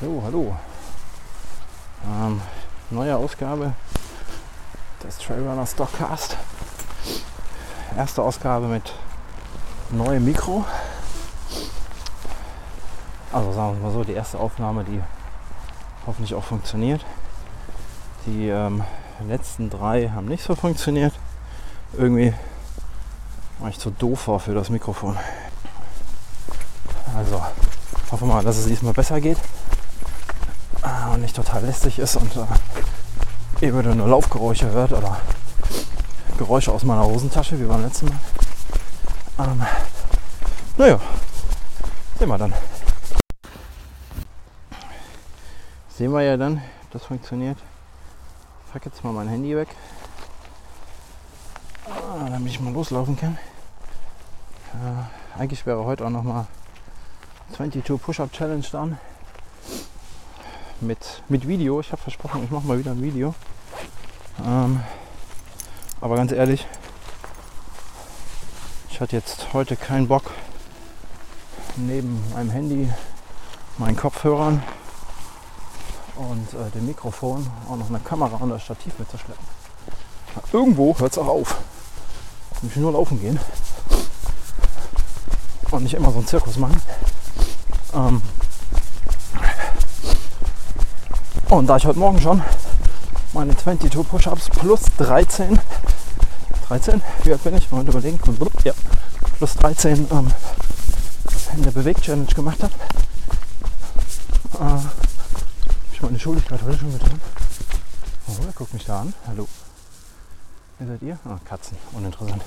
So, hallo. Ähm, neue Ausgabe des Trailrunner Stockcast. Erste Ausgabe mit neuem Mikro. Also sagen wir mal so, die erste Aufnahme, die hoffentlich auch funktioniert. Die ähm, letzten drei haben nicht so funktioniert. Irgendwie war ich zu doof war für das Mikrofon. Also hoffe mal, dass es diesmal besser geht und nicht total lästig ist und äh, ihr nur Laufgeräusche hört oder Geräusche aus meiner Hosentasche wie beim letzten Mal. Ähm, naja, sehen wir dann. Sehen wir ja dann, das funktioniert. Ich pack jetzt mal mein Handy weg, ah, damit ich mal loslaufen kann. Äh, eigentlich wäre heute auch noch mal 22 Push-Up Challenge dran mit, mit Video. Ich habe versprochen, ich mache mal wieder ein Video. Ähm, aber ganz ehrlich, ich hatte jetzt heute keinen Bock, neben meinem Handy, meinen Kopfhörern und äh, dem Mikrofon auch noch eine Kamera und das Stativ mitzuschleppen. Irgendwo hört es auch auf. Ich nur laufen gehen und nicht immer so einen Zirkus machen. Ähm, und da ich heute Morgen schon meine 22 Push-Ups plus 13, 13, wie alt bin ich? Mal überlegen, ja, plus 13 ähm, in der Beweg-Challenge gemacht habe, äh, ich meine Schuldigkeit heute schon getan. Oh, er guckt mich da an. Hallo. Wer seid ihr? Ah, Katzen. Uninteressant.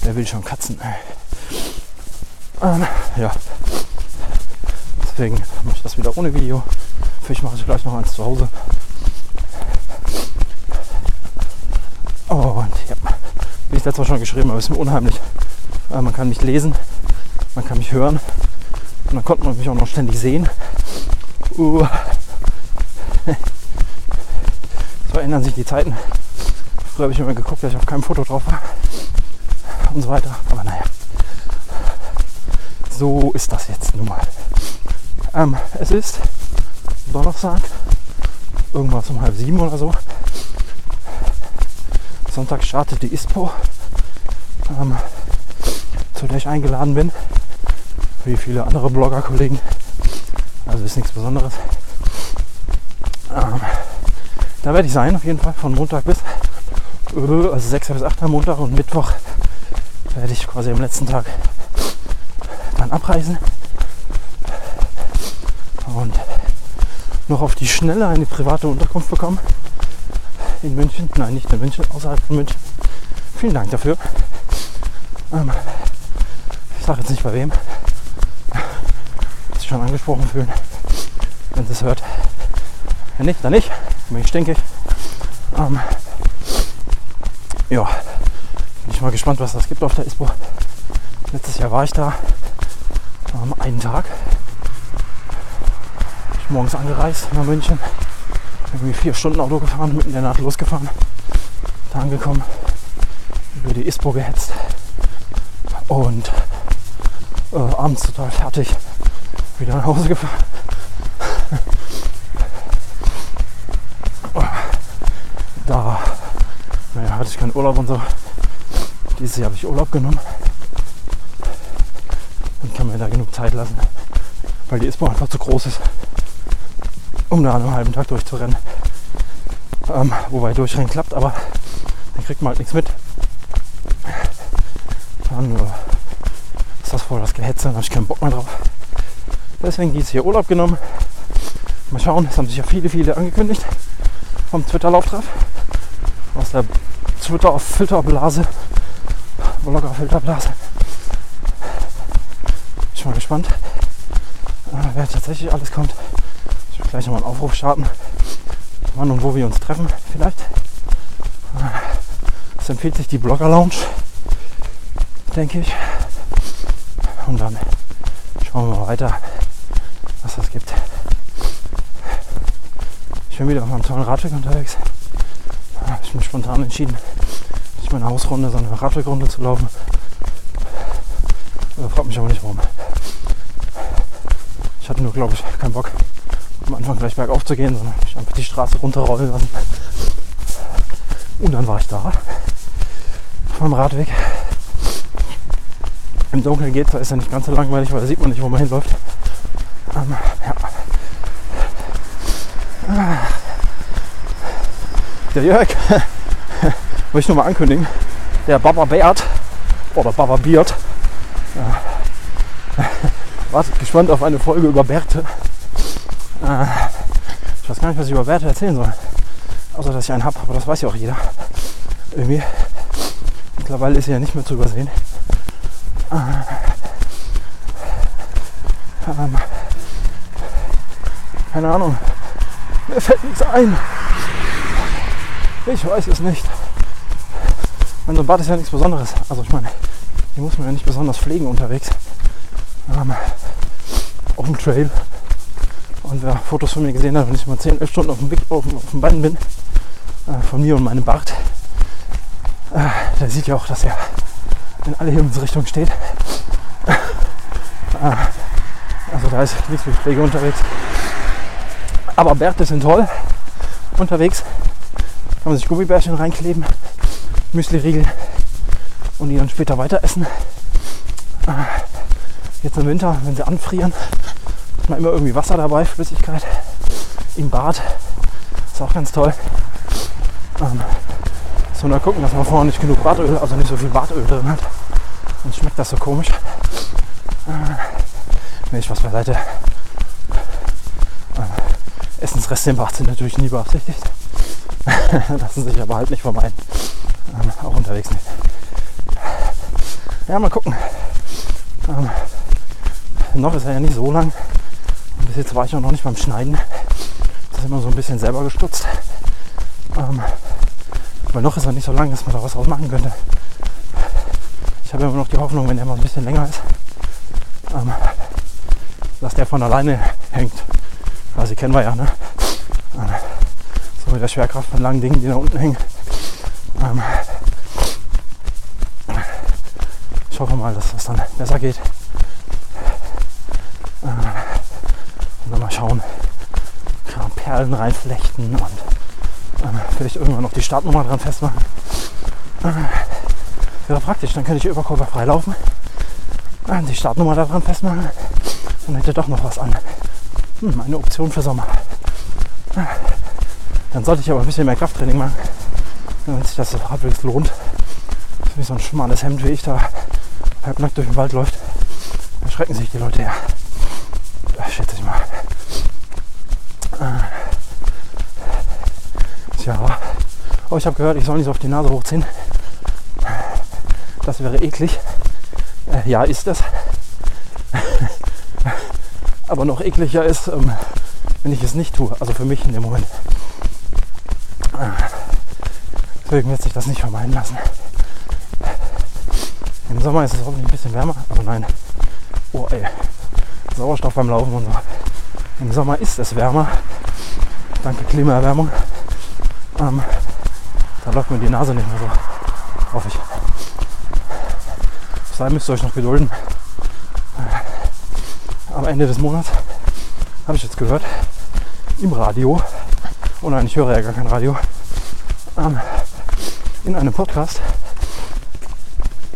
Wer will schon Katzen? Ähm, ja. Deswegen mache ich das wieder ohne Video. Vielleicht mache ich gleich noch eins zu Hause. Und ja, wie ich letztes Mal schon geschrieben habe, ist mir unheimlich. Äh, man kann mich lesen, man kann mich hören und dann konnte man mich auch noch ständig sehen. Uh. So ändern sich die Zeiten. Früher habe ich immer geguckt, dass ich auf keinem Foto drauf war und so weiter. Aber naja, so ist das jetzt nun mal. Ähm, es ist Donnerstag, irgendwas um halb sieben oder so. Sonntag startet die ISPO, ähm, zu der ich eingeladen bin, wie viele andere Blogger-Kollegen. Also ist nichts Besonderes. Ähm, da werde ich sein, auf jeden Fall, von Montag bis, äh, also 6. bis 8. Montag und Mittwoch werde ich quasi am letzten Tag dann abreisen und noch auf die Schnelle eine private Unterkunft bekommen. In München. Nein, nicht in München, außerhalb von München. Vielen Dank dafür. Ähm, ich sage jetzt nicht bei wem. Sich schon angesprochen fühlen, wenn sie es hört. Wenn nicht, dann nicht. Bin ich stinkig. Ähm, ja, bin ich mal gespannt, was das gibt auf der ISPO. Letztes Jahr war ich da. Ähm, einen Tag ich morgens angereist nach München. Irgendwie vier Stunden Auto gefahren, mitten in der Nacht losgefahren. Da angekommen, über die ISPO gehetzt. Und äh, abends total fertig wieder nach Hause gefahren. da naja, hatte ich keinen Urlaub und so. Dieses Jahr habe ich Urlaub genommen und kann mir da genug Zeit lassen, weil die ISPO einfach zu groß ist um da einen halben Tag durchzurennen. Ähm, wobei durchrennen klappt, aber dann kriegt man halt nichts mit. Dann äh, ist das voll das Gehetze, dann habe ich keinen Bock mehr drauf. Deswegen dieses hier Urlaub genommen. Mal schauen, es haben sich ja viele, viele angekündigt vom Twitter-Lauftreff. Aus der Twitter-Filterblase, Blogger-Filterblase. Ich bin mal gespannt, äh, wer tatsächlich alles kommt gleich nochmal einen Aufruf starten, wann und wo wir uns treffen vielleicht. Es empfiehlt sich die Blogger Lounge, denke ich. Und dann schauen wir mal weiter, was das gibt. Ich bin wieder auf meinem tollen Radweg unterwegs. Ich mich spontan entschieden, nicht meine Hausrunde, sondern eine Radwegrunde zu laufen. Da fragt mich aber nicht warum. Ich hatte nur, glaube ich, keinen Bock, am Anfang gleich bergauf zu gehen, sondern ich einfach die Straße runterrollen lassen. Und dann war ich da. Vom Radweg. Im Dunkeln geht da ist ja nicht ganz so langweilig, weil da sieht man nicht, wo man hinläuft. Ähm, ja. Der Jörg, will ich nur mal ankündigen, der Baba Bert oder Baba Beard, ja, wartet gespannt auf eine Folge über Bärte. Weiß gar nicht, was ich über Bärte erzählen soll. Außer, dass ich einen habe, aber das weiß ja auch jeder. Irgendwie. Mittlerweile ist sie ja nicht mehr zu übersehen. Äh, ähm, keine Ahnung. Mir fällt nichts ein. Ich weiß es nicht. Mein so ein Bad ist ja nichts Besonderes. Also ich meine, hier muss man ja nicht besonders pflegen unterwegs. Ähm, auf dem Trail. Und wer Fotos von mir gesehen hat, wenn ich mal 10, 11 Stunden auf dem, Weg, auf, auf dem Bein bin, äh, von mir und meinem Bart, äh, der sieht ja auch, dass er in alle Himmelsrichtungen steht. äh, also da ist nichts mit Pflege unterwegs. Aber Bärte sind toll unterwegs. Kann man sich Gummibärchen reinkleben, Müsli-Riegel und die dann später weiter essen. Äh, jetzt im Winter, wenn sie anfrieren, hat man immer irgendwie Wasser dabei, Flüssigkeit im Bad. Ist auch ganz toll. Ähm, so, nur gucken, dass man vorne nicht genug Badöl, also nicht so viel Badöl drin hat. Sonst schmeckt das so komisch. Äh, nee, ich was beiseite. Äh, Essensreste im Bad sind natürlich nie beabsichtigt. Lassen sich aber halt nicht vermeiden. Ähm, auch unterwegs nicht. Ja, mal gucken. Ähm, noch ist er ja nicht so lang. Bis jetzt war ich auch noch nicht beim Schneiden. Das ist immer so ein bisschen selber gestutzt. Ähm, weil noch ist er nicht so lang, dass man da was draus machen könnte. Ich habe immer noch die Hoffnung, wenn er mal ein bisschen länger ist, ähm, dass der von alleine hängt. Also kennen wir ja, ne? Ähm, so mit der Schwerkraft von langen Dingen, die da unten hängen. Ähm, ich hoffe mal, dass das dann besser geht. Äh, und dann mal schauen. Kann Perlen reinflechten und äh, vielleicht irgendwann noch die Startnummer dran festmachen. Äh, wäre praktisch, dann könnte ich überkörperfrei laufen. Äh, die Startnummer daran festmachen. Dann hätte doch noch was an. Hm, eine Option für Sommer. Äh, dann sollte ich aber ein bisschen mehr Krafttraining machen, damit sich das halbwegs lohnt. Wie so ein schmales Hemd wie ich da halbnackt durch den Wald läuft, dann schrecken sich die Leute ja. Schätze ich mal. Tja. Oh, ich habe gehört, ich soll nicht so auf die Nase hochziehen. Das wäre eklig. Äh, ja, ist es. Aber noch ekliger ist, ähm, wenn ich es nicht tue. Also für mich in dem Moment. Deswegen wird sich das nicht vermeiden lassen. Im Sommer ist es hoffentlich ein bisschen wärmer, aber nein. Oh ey. Sauerstoff beim Laufen und so. Im Sommer ist es wärmer. Danke Klimaerwärmung. Ähm, da läuft mir die Nase nicht mehr so. Hoffe ich. Sei müsst ihr euch noch gedulden. Am Ende des Monats habe ich jetzt gehört im Radio. Oh nein, ich höre ja gar kein Radio. Ähm, in einem Podcast.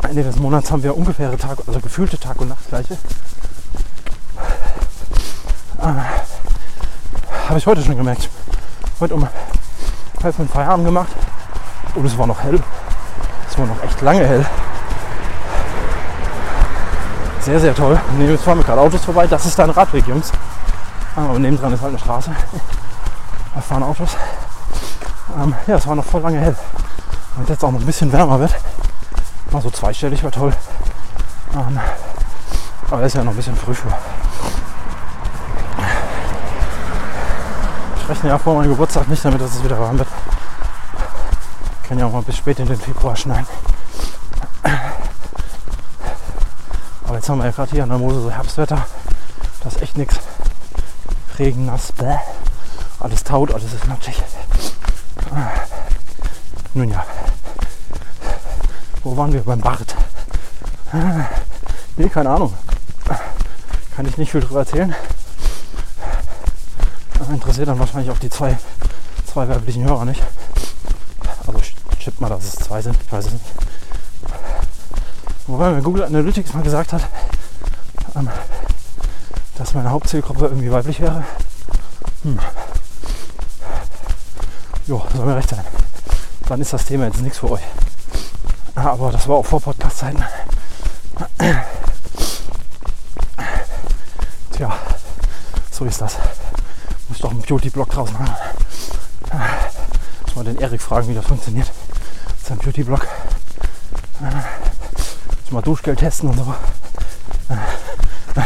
Ende des Monats haben wir ungefähre Tag, also gefühlte Tag- und Nachtgleiche. Habe ich heute schon gemerkt. Heute um halb fünf Feierabend gemacht. Und es war noch hell. Es war noch echt lange hell. Sehr, sehr toll. Neben jetzt fahren wir gerade Autos vorbei. Das ist ein Radweg, Jungs. Aber ah, nebendran ist halt eine Straße. Da fahren Autos. Ähm, ja, es war noch voll lange hell. Und jetzt auch noch ein bisschen wärmer wird. Mal so zweistellig wäre toll. Ähm, aber das ist ja noch ein bisschen früh für. Rechne ja vor meinem Geburtstag nicht damit, dass es wieder warm wird. Ich kann ja auch mal bis spät in den Februar schneien. Aber jetzt haben wir ja gerade hier an der Mose so Herbstwetter. Das ist echt nichts. Regen, nass, bäh. Alles taut, alles ist matschig. Nun ja. Wo waren wir? Beim Bart. Nee, keine Ahnung. Kann ich nicht viel drüber erzählen. Interessiert dann wahrscheinlich auch die zwei, zwei weiblichen Hörer nicht. Also chippt mal, dass es zwei sind, ich weiß es nicht. Wobei mir Google Analytics mal gesagt hat, ähm, dass meine Hauptzielgruppe irgendwie weiblich wäre. Hm. Jo, soll mir recht sein. Dann ist das Thema jetzt nichts für euch. Aber das war auch vor Podcast-Zeiten. Tja, so ist das. Muss doch einen Beauty-Blog draus machen. Muss mal den Erik fragen, wie das funktioniert. Sein Beauty-Blog. Muss mal Duschgeld testen und so.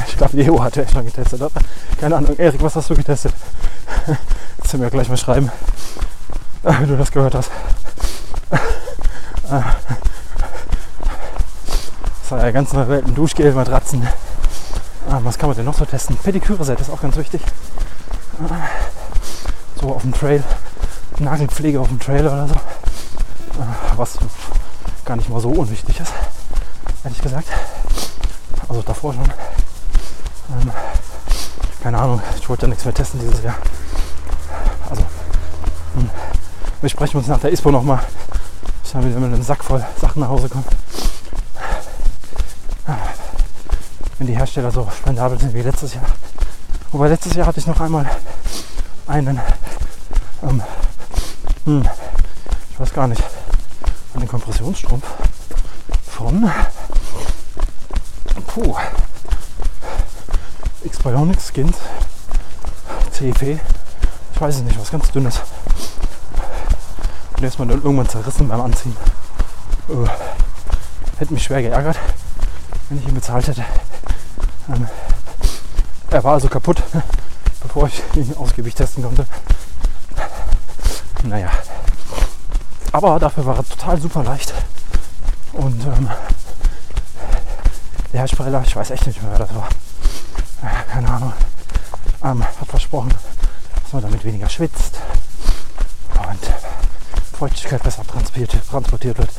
Ich glaube, Leo hat ja schon getestet. Oder? Keine Ahnung. Erik, was hast du getestet? Kannst du mir gleich mal schreiben, wenn du das gehört hast. Das war ja ganz neue Welt. Ein Duschgel, Matratzen. Ah, was kann man denn noch so testen? Pediküre-Set ist auch ganz wichtig. So auf dem Trail. Nagelpflege auf dem Trail oder so. Was gar nicht mal so unwichtig ist, ehrlich gesagt. Also davor schon. Ähm, keine Ahnung, ich wollte ja nichts mehr testen dieses Jahr. Also, hm, wir sprechen uns nach der ISPO nochmal. Ich habe wieder mit einem Sack voll Sachen nach Hause kommen. Wenn die Hersteller so spendabel sind wie letztes Jahr. Wobei letztes Jahr hatte ich noch einmal einen, ähm, hm, ich weiß gar nicht, einen Kompressionsstrumpf von puh, X-Bionics Skins CEP. Ich weiß es nicht, was ganz dünnes. Und der ist man dann irgendwann zerrissen beim Anziehen. Äh, hätte mich schwer geärgert, wenn ich ihn bezahlt hätte. Ähm, er war also kaputt, bevor ich ihn ausgiebig testen konnte. Naja. Aber dafür war er total super leicht. Und ähm, der Herr Spreller, ich weiß echt nicht mehr, wer das war. Äh, keine Ahnung. Ähm, hat versprochen, dass man damit weniger schwitzt und Feuchtigkeit besser transportiert, transportiert wird.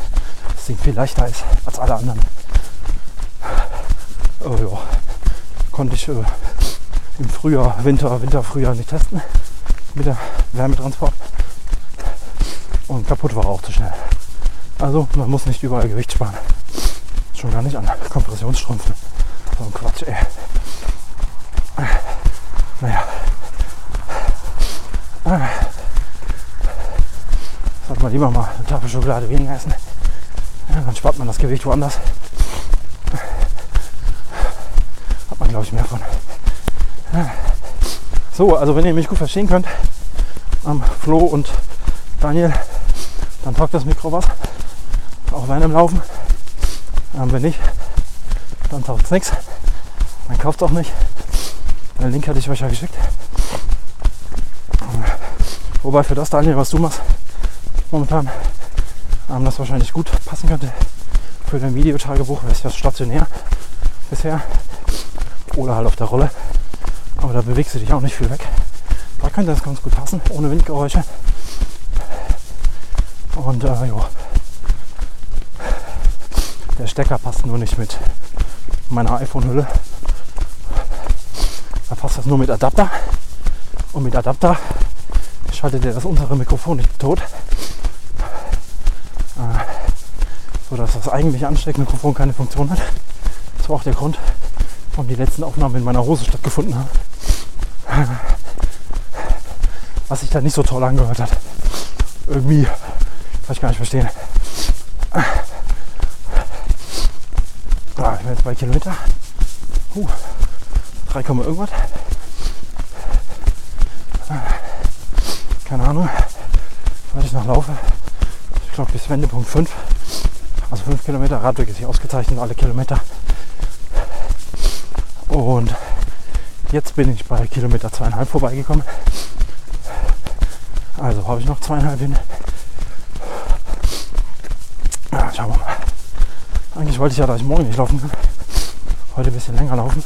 Das Ding viel leichter ist als alle anderen. Oh, ja. Konnte ich äh, im Frühjahr, Winter, Winter, Frühjahr nicht testen mit der Wärmetransport. Und kaputt war auch zu schnell. Also man muss nicht überall Gewicht sparen. Schon gar nicht an Kompressionsstrümpfen. So ein Quatsch, ey. Naja. Sollte man lieber mal eine Tafel Schokolade weniger essen. Ja, dann spart man das Gewicht woanders. Hat man, glaube ich, mehr von. So, also wenn ihr mich gut verstehen könnt, ähm, Flo und Daniel, dann taugt das Mikro was. Auch während dem Laufen. Ähm, wenn nicht, dann taugt es nichts. Dann kauft es auch nicht. Den Link hatte ich euch ja geschickt. Wobei für das, Daniel, was du machst, momentan, ähm, das wahrscheinlich gut passen könnte. Für dein Videotagebuch wäre es ja stationär bisher. Oder halt auf der Rolle. Aber da bewegst du dich auch nicht viel weg. Da könnte das ganz gut passen, ohne Windgeräusche. Und äh, ja. Der Stecker passt nur nicht mit meiner iPhone-Hülle. Da passt das nur mit Adapter. Und mit Adapter schaltet ihr das untere Mikrofon nicht tot. Äh, so dass das eigentliche Ansteckmikrofon keine Funktion hat. Das war auch der Grund, warum die letzten Aufnahmen in meiner Hose stattgefunden haben. Was sich da nicht so toll angehört hat. Irgendwie, kann ich gar nicht verstehen. Ah, ich bin jetzt bei Kilometer. Uh, 3, irgendwas. Keine Ahnung, weil ich noch laufe. Ich glaube bis Wendepunkt 5. Also 5 Kilometer. Radweg ist hier ausgezeichnet, alle Kilometer. Und jetzt bin ich bei Kilometer zweieinhalb vorbeigekommen. Also habe ich noch zweieinhalb hin. Ja, schauen wir mal. Eigentlich wollte ich ja, dass ich morgen nicht laufen kann. Heute ein bisschen länger laufen.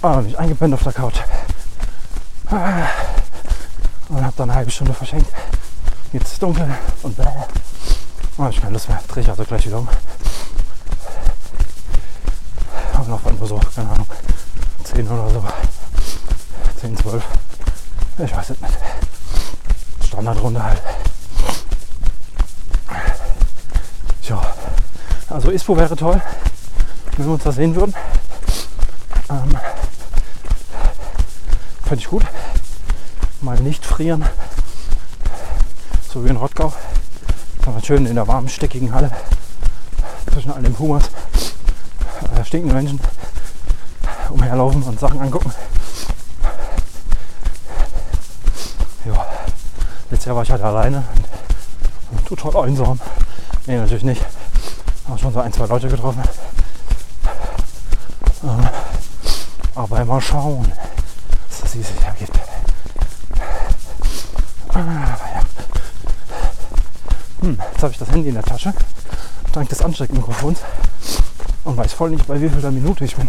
Aber bin ich eingepennt auf der Couch. Und habe dann eine halbe Stunde verschenkt. Jetzt ist es dunkel und bläh. Oh, ich keine Lust mehr. Drehe ich also gleich wieder um. Aber noch nur so, keine Ahnung, 10 oder so. 10, 12. Ich weiß es nicht. Standardrunde halt. Tja, also ISPO wäre toll, wenn wir uns da sehen würden. Ähm, Fände ich gut. Mal nicht frieren. So wie in Rottgau. Aber schön in der warmen, steckigen Halle. Zwischen all den Pumas. Äh, stinkenden Menschen umherlaufen und Sachen angucken. Ja, letztes Jahr war ich halt alleine und total einsam. Nee, natürlich nicht. Habe schon so ein, zwei Leute getroffen. Ähm, aber mal schauen, was das dieses Jahr gibt. Aber ja. Hm, jetzt habe ich das Handy in der Tasche, dank des Ansteckmikrofons und weiß voll nicht, bei wie viel Minute ich bin.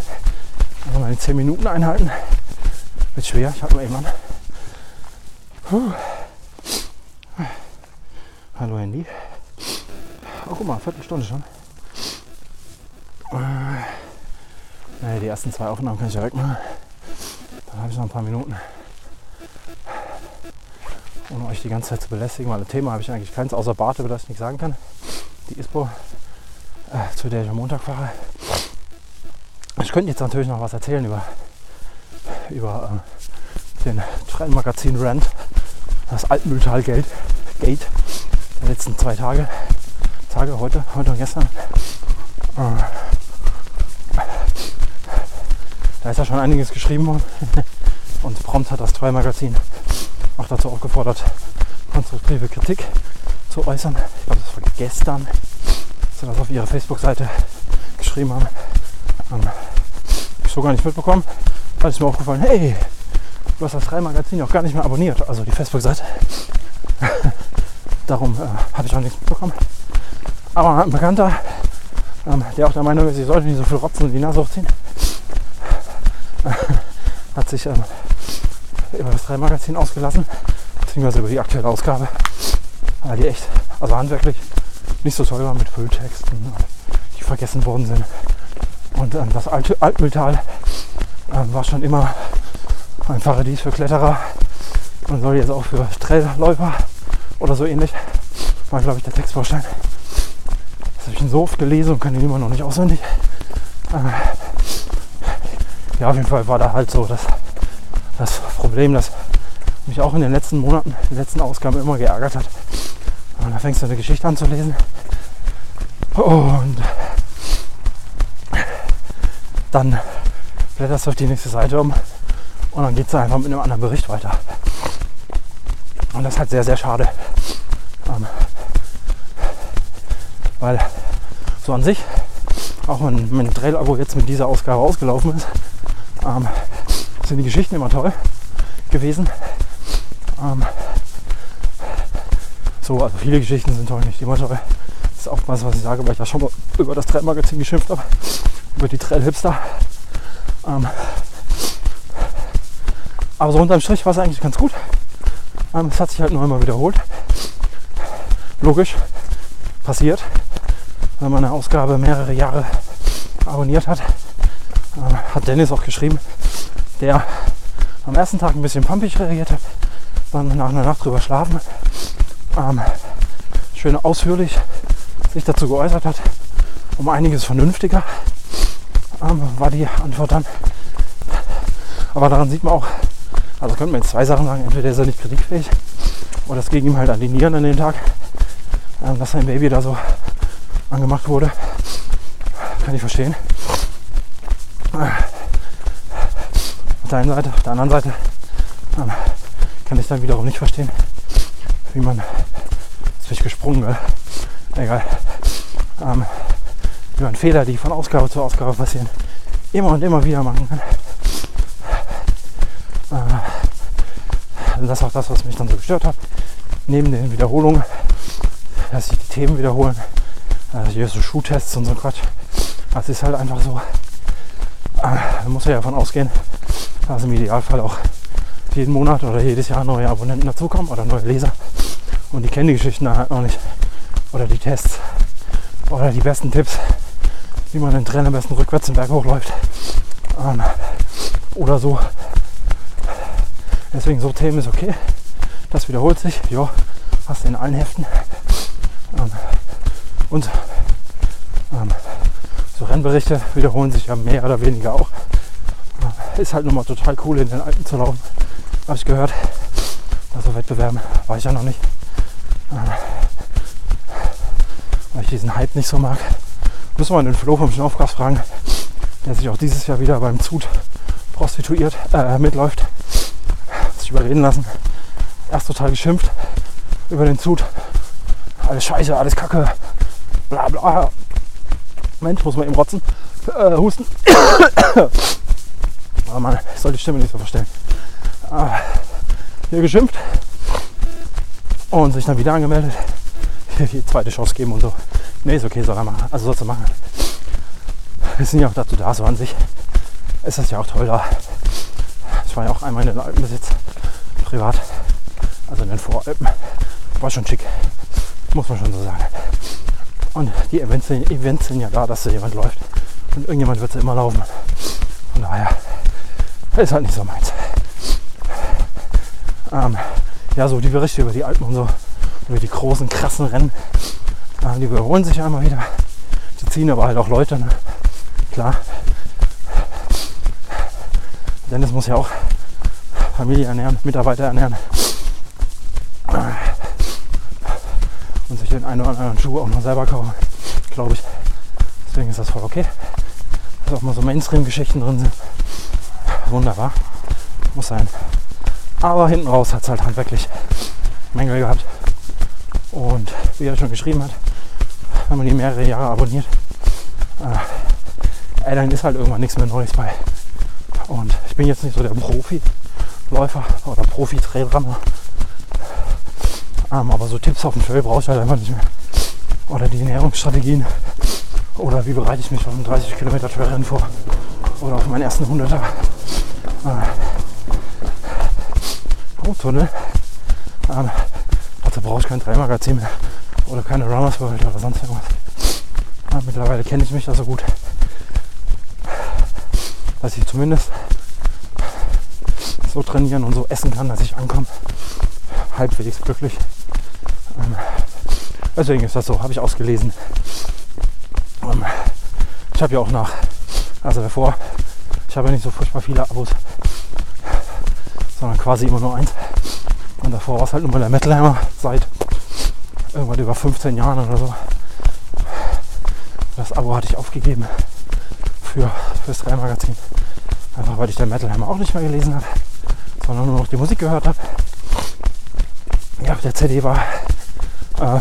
Also meine 10 Minuten einhalten wird schwer. Ich halte mal eben an. Puh. Hallo Handy. Oh, guck mal, Viertelstunde schon. Naja, die ersten zwei Aufnahmen kann ich ja wegmachen. Dann habe ich noch ein paar Minuten. Ohne euch die ganze Zeit zu belästigen, weil ein Thema habe ich eigentlich keins, außer Bart, über das ich nichts sagen kann. Die ISPO, äh, zu der ich am Montag fahre. Ich könnte jetzt natürlich noch was erzählen über, über äh, den Trendmagazin Rand, das Altmühltal-Gate Gate der letzten zwei Tage, Tage heute, heute und gestern. Äh, da ist ja schon einiges geschrieben worden und prompt hat das Troy-Magazin auch dazu aufgefordert, konstruktive Kritik zu äußern. Ich glaube, das war gestern, dass sie das auf ihrer Facebook-Seite geschrieben haben. Ähm, hab ich so gar nicht mitbekommen. Da ist mir aufgefallen, hey, du hast das Troy-Magazin auch gar nicht mehr abonniert, also die Facebook-Seite. Darum äh, habe ich auch nichts mitbekommen. Aber ein Bekannter, ähm, der auch der Meinung ist, ich sollte nicht so viel Rotzen in die Nase hochziehen, hat sich ähm, über das Drei-Magazin ausgelassen, beziehungsweise über die aktuelle Ausgabe, weil die echt, also handwerklich, nicht so toll war mit Fülltexten, die vergessen worden sind. Und ähm, das alte Altmühltal ähm, war schon immer ein Paradies für Kletterer und soll jetzt auch für Trailläufer oder so ähnlich, war glaube ich der Textbaustein. Das habe ich ihn so oft gelesen und kann ihn immer noch nicht auswendig. Äh, ja, auf jeden Fall war da halt so das, das Problem, das mich auch in den letzten Monaten, den letzten Ausgaben immer geärgert hat. Und da fängst du eine Geschichte an zu lesen und dann blätterst du auf die nächste Seite um und dann geht es einfach mit einem anderen Bericht weiter. Und das ist halt sehr, sehr schade. Ähm, weil so an sich, auch wenn mein Trail-Abo jetzt mit dieser Ausgabe ausgelaufen ist, ähm, sind die Geschichten immer toll gewesen. Ähm, so, also viele Geschichten sind toll, nicht immer toll. Das ist oftmals, was ich sage, weil ich ja schon mal über das Trail-Magazin geschimpft habe, über die Trail-Hipster. Ähm, aber so unterm Strich war es eigentlich ganz gut. Ähm, es hat sich halt nur einmal wiederholt. Logisch, passiert, wenn man eine Ausgabe mehrere Jahre abonniert hat. Äh, hat Dennis auch geschrieben, der am ersten Tag ein bisschen pumpig reagiert hat, dann nach einer Nacht drüber schlafen, ähm, schön ausführlich sich dazu geäußert hat, um einiges vernünftiger. ähm, war die Antwort dann. Aber daran sieht man auch, also könnte man jetzt zwei Sachen sagen, entweder ist er nicht kritikfähig oder es ging ihm halt an die Nieren an dem Tag, ähm, dass sein Baby da so angemacht wurde. Kann ich verstehen. Auf der einen Seite, auf der anderen Seite ähm, kann ich dann wiederum nicht verstehen, wie man, jetzt bin ich gesprungen, weil, egal, ähm, man Fehler, die von Ausgabe zu Ausgabe passieren, immer und immer wieder machen kann. Äh, das ist auch das, was mich dann so gestört hat. Neben den Wiederholungen, dass sich die Themen wiederholen, äh, hier so Schuhtests und so Quatsch. Das ist halt einfach so, da muss er ja davon ausgehen, dass im Idealfall auch jeden Monat oder jedes Jahr neue Abonnenten dazukommen oder neue Leser. Und die kennen die Geschichten halt noch nicht. Oder die Tests. Oder die besten Tipps, wie man den Trainer am besten rückwärts den Berg hochläuft. Ähm, oder so. Deswegen so Themen ist okay. Das wiederholt sich. Ja, hast du in allen Heften. Ähm, und ähm, so Rennberichte wiederholen sich ja mehr oder weniger auch. Äh, ist halt nun mal total cool in den Alpen zu laufen. Habe ich gehört. Also Wettbewerben war ich ja noch nicht. Äh, weil ich diesen Hype nicht so mag. Müssen wir den Flo vom Schnaufgas fragen, der sich auch dieses Jahr wieder beim Zut prostituiert, äh, mitläuft. Sich überreden lassen. Erst total geschimpft über den Zut. Alles scheiße, alles kacke. Bla bla. Mensch, muss man eben rotzen. Äh, husten. Aber man, ich soll die Stimme nicht so verstellen. Äh, hier geschimpft und sich dann wieder angemeldet. Hier die zweite Chance geben und so. Nee, ist okay, soll er machen. Also sollst du machen. Wir sind ja auch dazu da, so an sich. Ist das ja auch toll da. Ich war ja auch einmal in den Alpenbesitz, privat. Also in den Voralpen. War schon schick. Muss man schon so sagen. Und die Events, Events sind ja da, dass da jemand läuft. Und irgendjemand wird sie immer laufen. Von daher ist halt nicht so meins. Ähm, ja, so die Berichte über die Alpen und so, über die großen, krassen Rennen, äh, die wiederholen sich immer wieder. Die ziehen aber halt auch Leute, ne? klar. Dennis muss ja auch Familie ernähren, Mitarbeiter ernähren. Und sich den einen oder anderen Schuh auch noch selber kaufen, glaube ich. Deswegen ist das voll okay. Dass auch mal so Mainstream-Geschichten drin sind. Wunderbar. Muss sein. Aber hinten raus hat es halt handwerklich Mängel gehabt. Und wie er schon geschrieben hat, wenn man die mehrere Jahre abonniert, äh, ey, dann ist halt irgendwann nichts mehr Neues bei. Und ich bin jetzt nicht so der Profi-Läufer oder Profi-Trailrunner. Ähm, aber so Tipps auf dem Trail brauche ich halt einfach nicht mehr. Oder die Ernährungsstrategien. Oder wie bereite ich mich auf einen 30 Kilometer Trailrennen vor. Oder auf meinen ersten 100er. Äh, Tunnel. Ähm, dazu brauche ich kein Drei-Magazin mehr oder keine Runners World oder sonst irgendwas. Ja, mittlerweile kenne ich mich da so gut, dass ich zumindest so trainieren und so essen kann, dass ich ankomme. Halbwegs glücklich. Ähm, deswegen ist das so, habe ich ausgelesen. Ähm, ich habe ja auch nach, also davor, ich habe ja nicht so furchtbar viele Abos sondern quasi immer nur eins. Und davor war es halt nur mal der Metal Hammer seit irgendwann über 15 Jahren oder so. Das Abo hatte ich aufgegeben für fürs 3 Magazin. Einfach weil ich der Metal Hammer auch nicht mehr gelesen habe, sondern nur noch die Musik gehört habe. Ja, der CD war äh,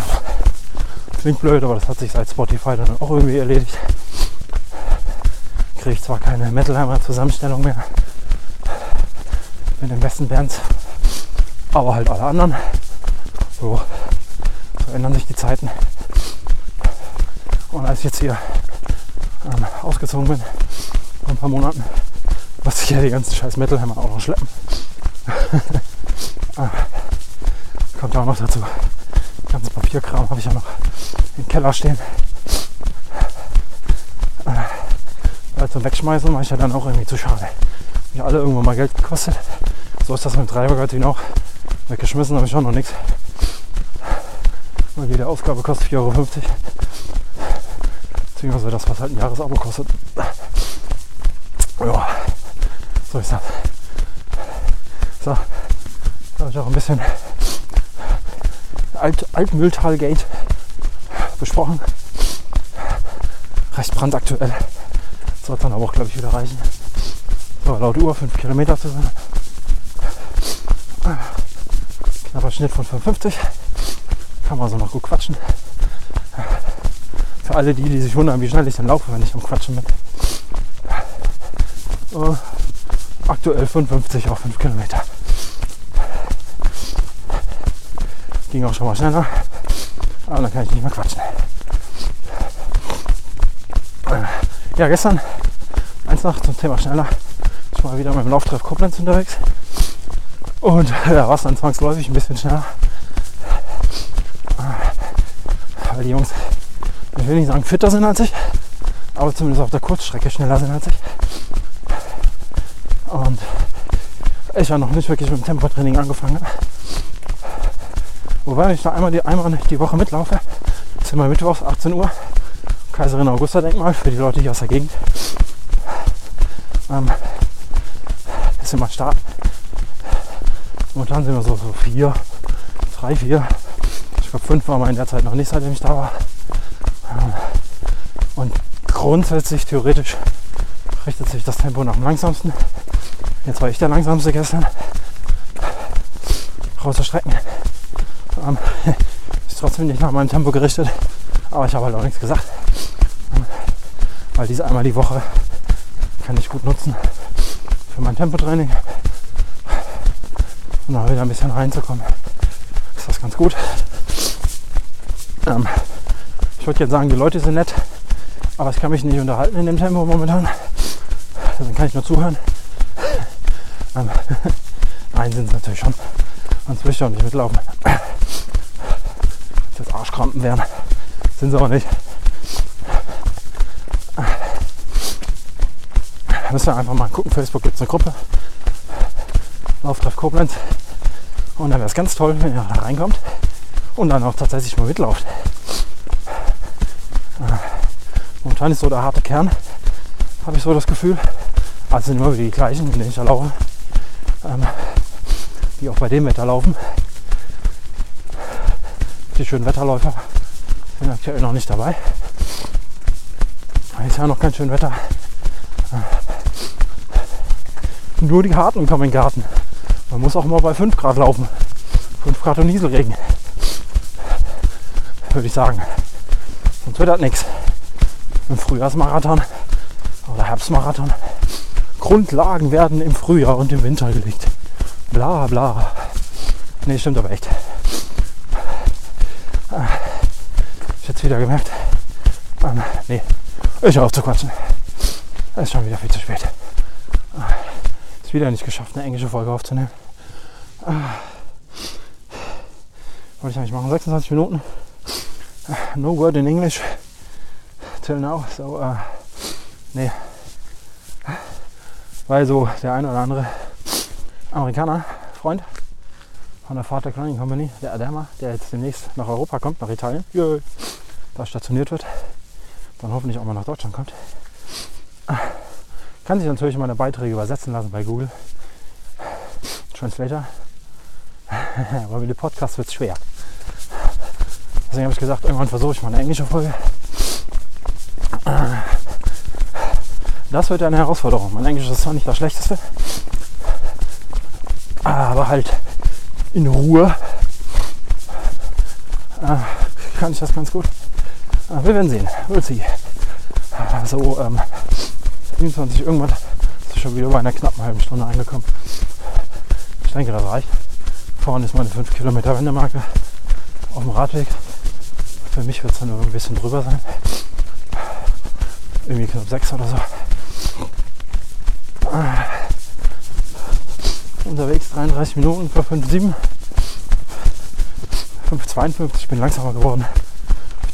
klingt blöd, aber das hat sich seit Spotify dann auch irgendwie erledigt. Kriege ich zwar keine Metal Hammer Zusammenstellung mehr, mit den besten Bands, aber halt alle anderen. So ändern sich die Zeiten. Und als ich jetzt hier ähm, ausgezogen bin, vor ein paar Monaten, was ich ja die ganzen scheiß Metalhammer auch noch schleppen. ah, kommt ja auch noch dazu. Ganzen Papierkram habe ich ja noch im Keller stehen. Äh, zum Wegschmeißen war ich ja dann auch irgendwie zu schade. Die alle irgendwann mal Geld gekostet. So ist das mit dem Treibergattin auch. Weggeschmissen habe ich auch noch nichts. Weil jede Aufgabe kostet 4,50 Euro. Beziehungsweise das, was halt ein Jahresabo kostet. Ja, so ist das. So, da habe ich auch ein bisschen Alt, Altmühltal-Gate besprochen. Recht brandaktuell. Sollte dann aber auch, glaube ich, wieder reichen. So, laut Uhr 5 Kilometer zu sein. Knapper Schnitt von 55. Kann man so noch gut quatschen. Für alle die, die sich wundern, wie schnell ich dann laufe, wenn ich am Quatschen bin. So, aktuell 55 auf 5 Kilometer. Ging auch schon mal schneller. Aber dann kann ich nicht mehr quatschen. Ja, gestern eins noch zum Thema schneller. Ich war wieder mit dem Lauftreff Koblenz unterwegs. Und ja, war es dann zwangsläufig ein bisschen schneller. Weil die Jungs, ich will nicht sagen fitter sind als ich, aber zumindest auf der Kurzstrecke schneller sind als ich. Und ich ja noch nicht wirklich mit dem Tempotraining angefangen habe. Wobei ich da einmal die, einmal die Woche mitlaufe. Ist immer mittwochs, 18 Uhr. Kaiserin Augusta Denkmal für die Leute hier aus der Gegend. Ähm, ist immer Start. Momentan sind wir so, so vier, drei, vier. Ich glaube fünf waren wir in der Zeit noch nicht, seitdem ich da war. Ähm, und grundsätzlich, theoretisch, richtet sich das Tempo nach dem langsamsten. Jetzt war ich der langsamste gestern. Große Strecken. Ähm, ist trotzdem nicht nach meinem Tempo gerichtet. Aber ich habe halt auch nichts gesagt. Ähm, weil diese einmal die Woche kann ich gut nutzen für mein Tempotraining. Und da wieder ein bisschen reinzukommen, ist das ganz gut. Ähm, ich würde jetzt sagen, die Leute sind nett, aber ich kann mich nicht unterhalten in dem Tempo momentan. Dann kann ich nur zuhören. Ähm, nein, sind es natürlich schon. Sonst will ich doch nicht mitlaufen. Das Arschkrampen wären. Sind sie aber nicht. Müsst ihr einfach mal gucken. Facebook gibt es eine Gruppe. Lauftreff Koblenz. Und dann wäre es ganz toll, wenn ihr da reinkommt und dann auch tatsächlich mal mitlauft. Äh, momentan ist so der harte Kern, habe ich so das Gefühl. Also sind immer wieder die gleichen, in denen ich da laufe. Ähm, die auch bei dem Wetter laufen. Die schönen Wetterläufer sind aktuell noch nicht dabei. Ist ja noch kein schönes Wetter. Nur die Harten kommen in den Garten. Man muss auch immer bei 5 Grad laufen. 5 Grad und Nieselregen. Würde ich sagen. Sonst wird das nichts. Im Frühjahrsmarathon oder Herbstmarathon. Grundlagen werden im Frühjahr und im Winter gelegt. Bla bla. Ne, stimmt aber echt. Ich jetzt wieder gemerkt. Ähm, nee, ich höre auf zu quatschen. Es ist schon wieder viel zu spät. Ist wieder nicht geschafft, eine englische Folge aufzunehmen. Wollte ich eigentlich machen? 26 Minuten. No word in English till now. So, uh, nee. Weil so der eine oder andere Amerikaner, Freund von der Vater Cloning Company, der Adama, der jetzt demnächst nach Europa kommt, nach Italien, da stationiert wird, dann hoffentlich auch mal nach Deutschland kommt. Kann sich natürlich meine Beiträge übersetzen lassen bei Google Translator. Aber mit dem Podcast wird es schwer. Deswegen habe ich gesagt, irgendwann versuche ich mal eine englische Folge. Das wird eine Herausforderung. Mein Englisch ist zwar nicht das Schlechteste, aber halt in Ruhe kann ich das ganz gut. Wir werden sehen. We'll see. So, ähm, 27 irgendwann ist schon wieder bei einer knappen halben Stunde angekommen. Ich denke, das reicht. Vorne ist meine 5 Kilometer Wendemarke auf dem Radweg. Für mich wird es dann nur ein bisschen drüber sein. Irgendwie knapp 6 oder so. Unterwegs 33 Minuten für 5,7. 5,52. Ich bin langsamer geworden.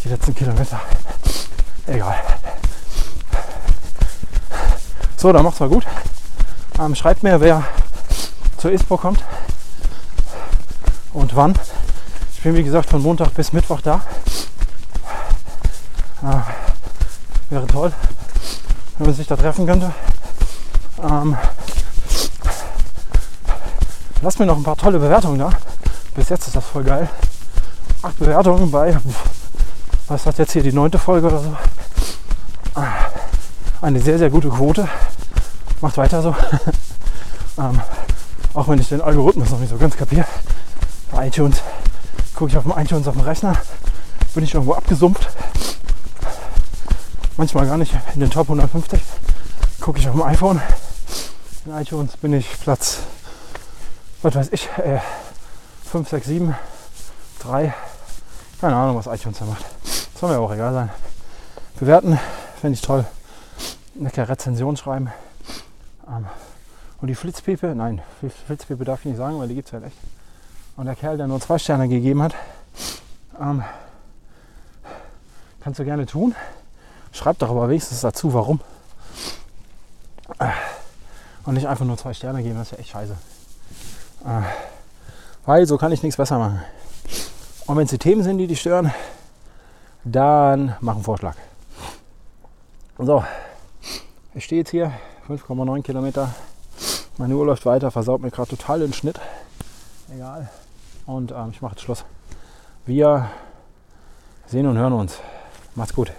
Die letzten Kilometer. Egal. So, dann macht's mal gut. Ähm, schreibt mir, wer zur ISPO kommt und wann. Ich bin wie gesagt von Montag bis Mittwoch da. Äh, wäre toll, wenn man sich da treffen könnte. Ähm, lasst mir noch ein paar tolle Bewertungen da. Bis jetzt ist das voll geil. Acht Bewertungen bei, was hat jetzt hier die neunte Folge oder so. Eine sehr, sehr gute Quote. Macht weiter so. ähm, auch wenn ich den Algorithmus noch nicht so ganz kapiere. Bei iTunes gucke ich auf dem iTunes auf dem Rechner, bin ich irgendwo abgesumpft. Manchmal gar nicht in den Top 150. Gucke ich auf dem iPhone. In iTunes bin ich Platz, was weiß ich, äh, 5, 6, 7, 3. Keine Ahnung, was iTunes da macht. Soll mir auch egal sein. Bewerten fände ich toll. Lecker Rezension schreiben. Ähm, und die Flitzpiepe, nein, Flitzpiepe darf ich nicht sagen, weil die gibt es halt echt. Und der Kerl, der nur zwei Sterne gegeben hat, ähm, kannst du gerne tun. Schreib doch aber wenigstens dazu, warum. Und nicht einfach nur zwei Sterne geben, das ist ja echt scheiße. Weil so kann ich nichts besser machen. Und wenn es die Themen sind, die dich stören, dann mach einen Vorschlag. So, ich stehe jetzt hier, 5,9 Kilometer. Meine Uhr läuft weiter, versaut mir gerade total den Schnitt. Egal. Und ähm, ich mache jetzt Schluss. Wir sehen und hören uns. Macht's gut.